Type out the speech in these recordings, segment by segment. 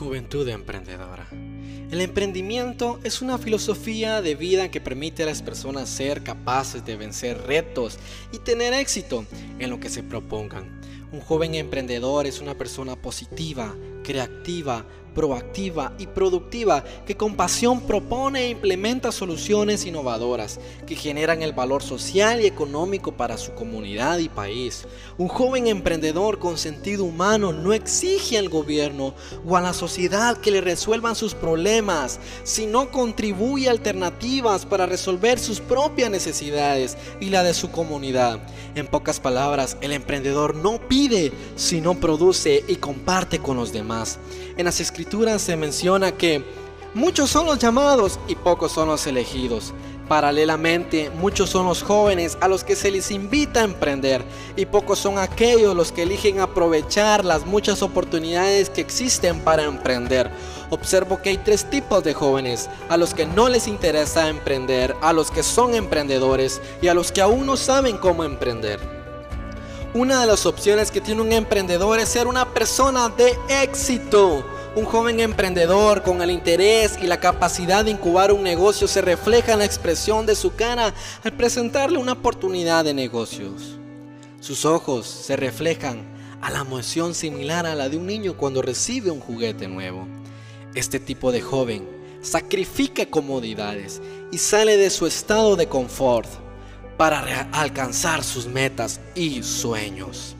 Juventud emprendedora. El emprendimiento es una filosofía de vida que permite a las personas ser capaces de vencer retos y tener éxito en lo que se propongan. Un joven emprendedor es una persona positiva, creativa, proactiva y productiva que con pasión propone e implementa soluciones innovadoras que generan el valor social y económico para su comunidad y país. Un joven emprendedor con sentido humano no exige al gobierno o a la sociedad que le resuelvan sus problemas, sino contribuye alternativas para resolver sus propias necesidades y la de su comunidad. En pocas palabras, el emprendedor no pide, sino produce y comparte con los demás. En las se menciona que muchos son los llamados y pocos son los elegidos. Paralelamente, muchos son los jóvenes a los que se les invita a emprender y pocos son aquellos los que eligen aprovechar las muchas oportunidades que existen para emprender. Observo que hay tres tipos de jóvenes, a los que no les interesa emprender, a los que son emprendedores y a los que aún no saben cómo emprender. Una de las opciones que tiene un emprendedor es ser una persona de éxito. Un joven emprendedor con el interés y la capacidad de incubar un negocio se refleja en la expresión de su cara al presentarle una oportunidad de negocios. Sus ojos se reflejan a la emoción similar a la de un niño cuando recibe un juguete nuevo. Este tipo de joven sacrifica comodidades y sale de su estado de confort para alcanzar sus metas y sueños.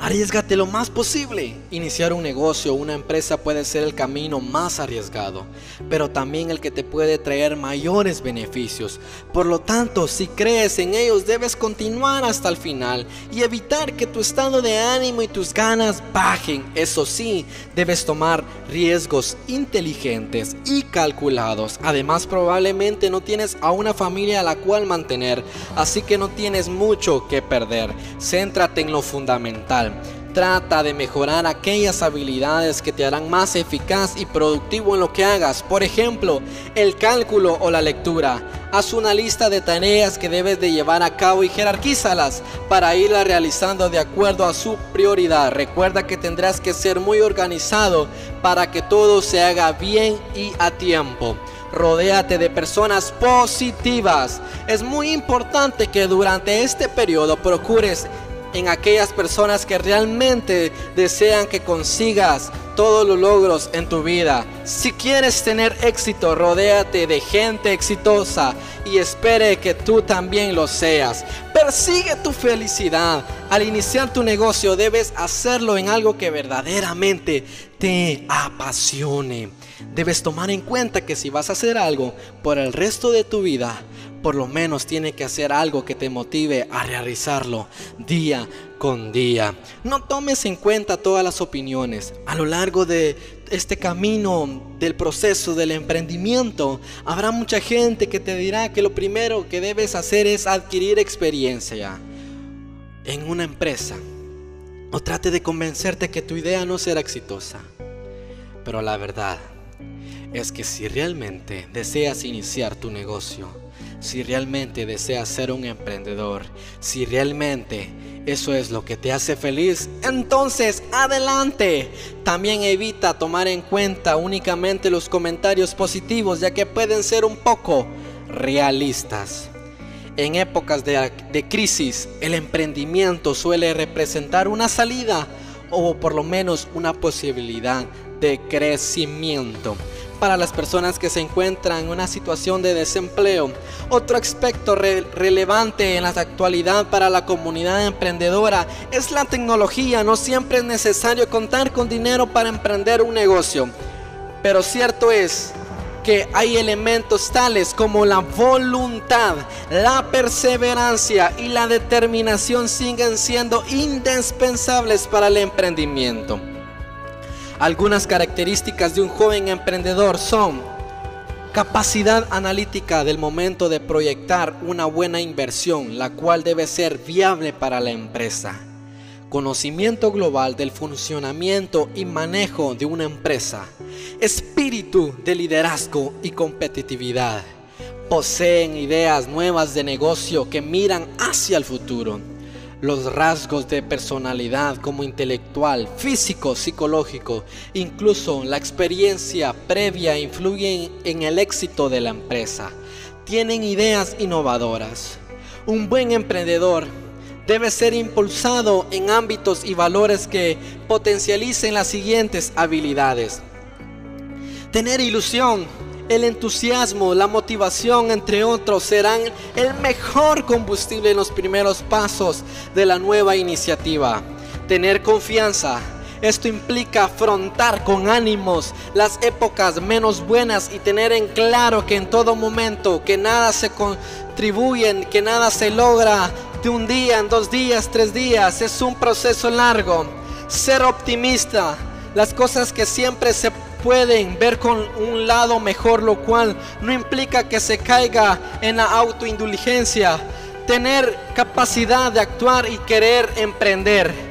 Arriesgate lo más posible. Iniciar un negocio o una empresa puede ser el camino más arriesgado, pero también el que te puede traer mayores beneficios. Por lo tanto, si crees en ellos, debes continuar hasta el final y evitar que tu estado de ánimo y tus ganas bajen. Eso sí, debes tomar riesgos inteligentes y calculados. Además, probablemente no tienes a una familia a la cual mantener, así que no tienes mucho que perder. Céntrate en lo fundamental Trata de mejorar aquellas habilidades que te harán más eficaz y productivo en lo que hagas. Por ejemplo, el cálculo o la lectura. Haz una lista de tareas que debes de llevar a cabo y jerarquízalas para irlas realizando de acuerdo a su prioridad. Recuerda que tendrás que ser muy organizado para que todo se haga bien y a tiempo. Rodéate de personas positivas. Es muy importante que durante este periodo procures en aquellas personas que realmente desean que consigas todos los logros en tu vida. Si quieres tener éxito, rodéate de gente exitosa y espere que tú también lo seas. Persigue tu felicidad. Al iniciar tu negocio debes hacerlo en algo que verdaderamente te apasione. Debes tomar en cuenta que si vas a hacer algo por el resto de tu vida, por lo menos tiene que hacer algo que te motive a realizarlo día con día. No tomes en cuenta todas las opiniones. A lo largo de este camino del proceso del emprendimiento, habrá mucha gente que te dirá que lo primero que debes hacer es adquirir experiencia en una empresa. O trate de convencerte que tu idea no será exitosa. Pero la verdad es que si realmente deseas iniciar tu negocio, si realmente deseas ser un emprendedor, si realmente eso es lo que te hace feliz, entonces adelante. También evita tomar en cuenta únicamente los comentarios positivos, ya que pueden ser un poco realistas. En épocas de, crisis, el emprendimiento suele representar una salida o por lo menos una posibilidad de crecimiento para las personas que se encuentran en una situación de desempleo. Otro aspecto relevante en la actualidad para la comunidad emprendedora es la tecnología. No siempre es necesario contar con dinero para emprender un negocio. Pero cierto es que hay elementos tales como la voluntad, la perseverancia y la determinación siguen siendo indispensables para el emprendimiento. Algunas características de un joven emprendedor son capacidad analítica del momento de proyectar una buena inversión, la cual debe ser viable para la empresa. Conocimiento global del funcionamiento y manejo de una empresa. Espíritu de liderazgo y competitividad. Poseen ideas nuevas de negocio que miran hacia el futuro Los rasgos de personalidad como intelectual, físico, psicológico, incluso la experiencia previa influyen en el éxito de la empresa. Tienen ideas innovadoras. Un buen emprendedor debe ser impulsado en ámbitos y valores que potencialicen las siguientes habilidades. Tener ilusión, el entusiasmo, la motivación, entre otros, serán el mejor combustible en los primeros pasos de la nueva iniciativa. Tener confianza. Esto implica afrontar con ánimos las épocas menos buenas y tener en claro que en todo momento que nada se contribuye, que nada se logra de un día, en dos días, tres días. Es un proceso largo. Ser optimista. Las cosas que siempre se pueden ver con un lado mejor, lo cual no implica que se caiga en la autoindulgencia. Tener capacidad de actuar y querer emprender.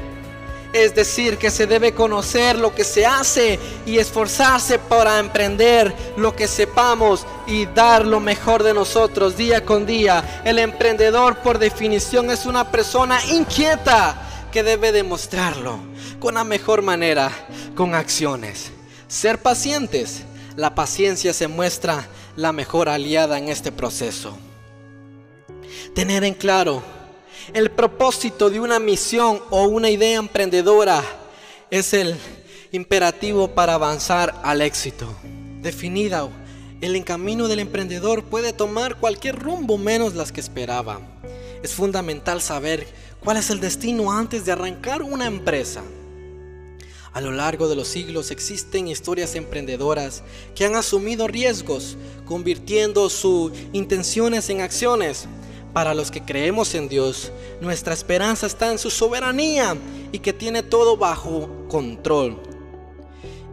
Es decir, que se debe conocer lo que se hace y esforzarse para emprender lo que sepamos y dar lo mejor de nosotros día con día. El emprendedor por definición es una persona inquieta que debe demostrarlo con la mejor manera, con acciones. Ser pacientes. La paciencia se muestra la mejor aliada en este proceso. Tener en claro el propósito de una misión o una idea emprendedora es el imperativo para avanzar al éxito. Definida, el camino del emprendedor puede tomar cualquier rumbo menos las que esperaba. Es fundamental saber cuál es el destino antes de arrancar una empresa. A lo largo de los siglos existen historias emprendedoras que han asumido riesgos, convirtiendo sus intenciones en acciones. Para los que creemos en Dios, nuestra esperanza está en su soberanía y que tiene todo bajo control.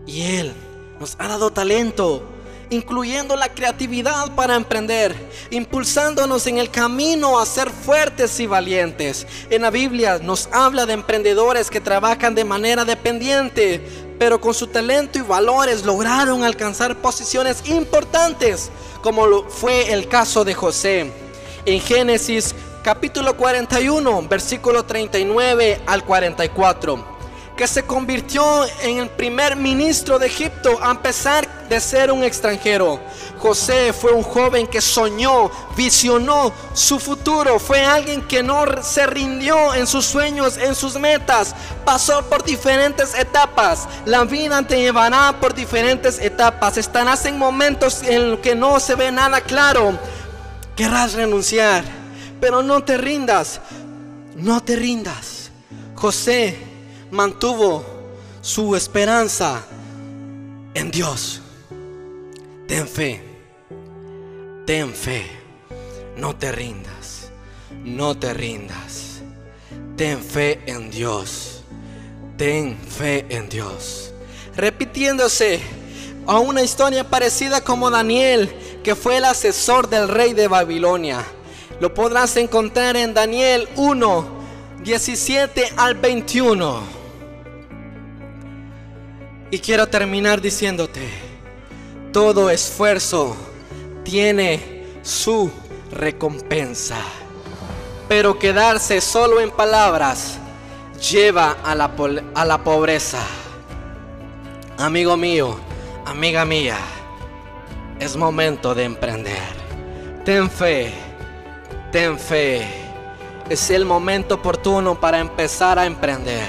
Y Él nos ha dado talento, incluyendo la creatividad para emprender, impulsándonos en el camino a ser fuertes y valientes. En la Biblia nos habla de emprendedores que trabajan de manera dependiente, pero con su talento y valores lograron alcanzar posiciones importantes, como fue el caso de José. En Génesis capítulo 41, versículo 39 al 44 que se convirtió en el primer ministro de Egipto a pesar de ser un extranjero. José fue un joven que soñó, visionó su futuro, fue alguien que no se rindió en sus sueños, en sus metas, pasó por diferentes etapas. La vida te llevará por diferentes etapas. Estarás en momentos en los que no se ve nada claro. Querrás renunciar, pero no te rindas, no te rindas. José mantuvo su esperanza en Dios. Ten fe, ten fe, no te rindas, no te rindas. Ten fe en Dios, ten fe en Dios. Repitiéndose a una historia parecida como Daniel, que fue el asesor del rey de Babilonia. Lo podrás encontrar en Daniel 1, 17 al 21. Y quiero terminar diciéndote, todo esfuerzo tiene su recompensa. Pero quedarse solo en palabras lleva a la, a la pobreza. Amigo mío, amiga mía, es momento de emprender. Ten fe, ten fe. Es el momento oportuno para empezar a emprender.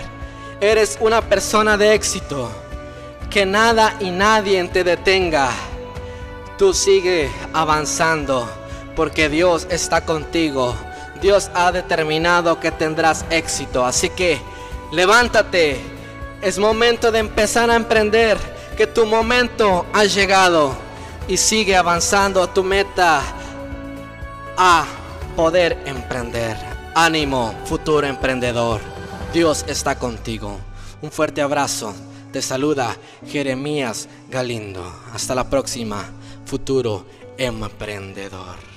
Eres una persona de éxito que nada y nadie te detenga. Tú sigue avanzando porque Dios está contigo. Dios ha determinado que tendrás éxito. Así que levántate. Es momento de empezar a emprender. Que tu momento ha llegado. Y sigue avanzando a tu meta. A poder emprender. Ánimo, futuro emprendedor. Dios está contigo. Un fuerte abrazo. Te saluda Jeremías Galindo. Hasta la próxima, futuro emprendedor.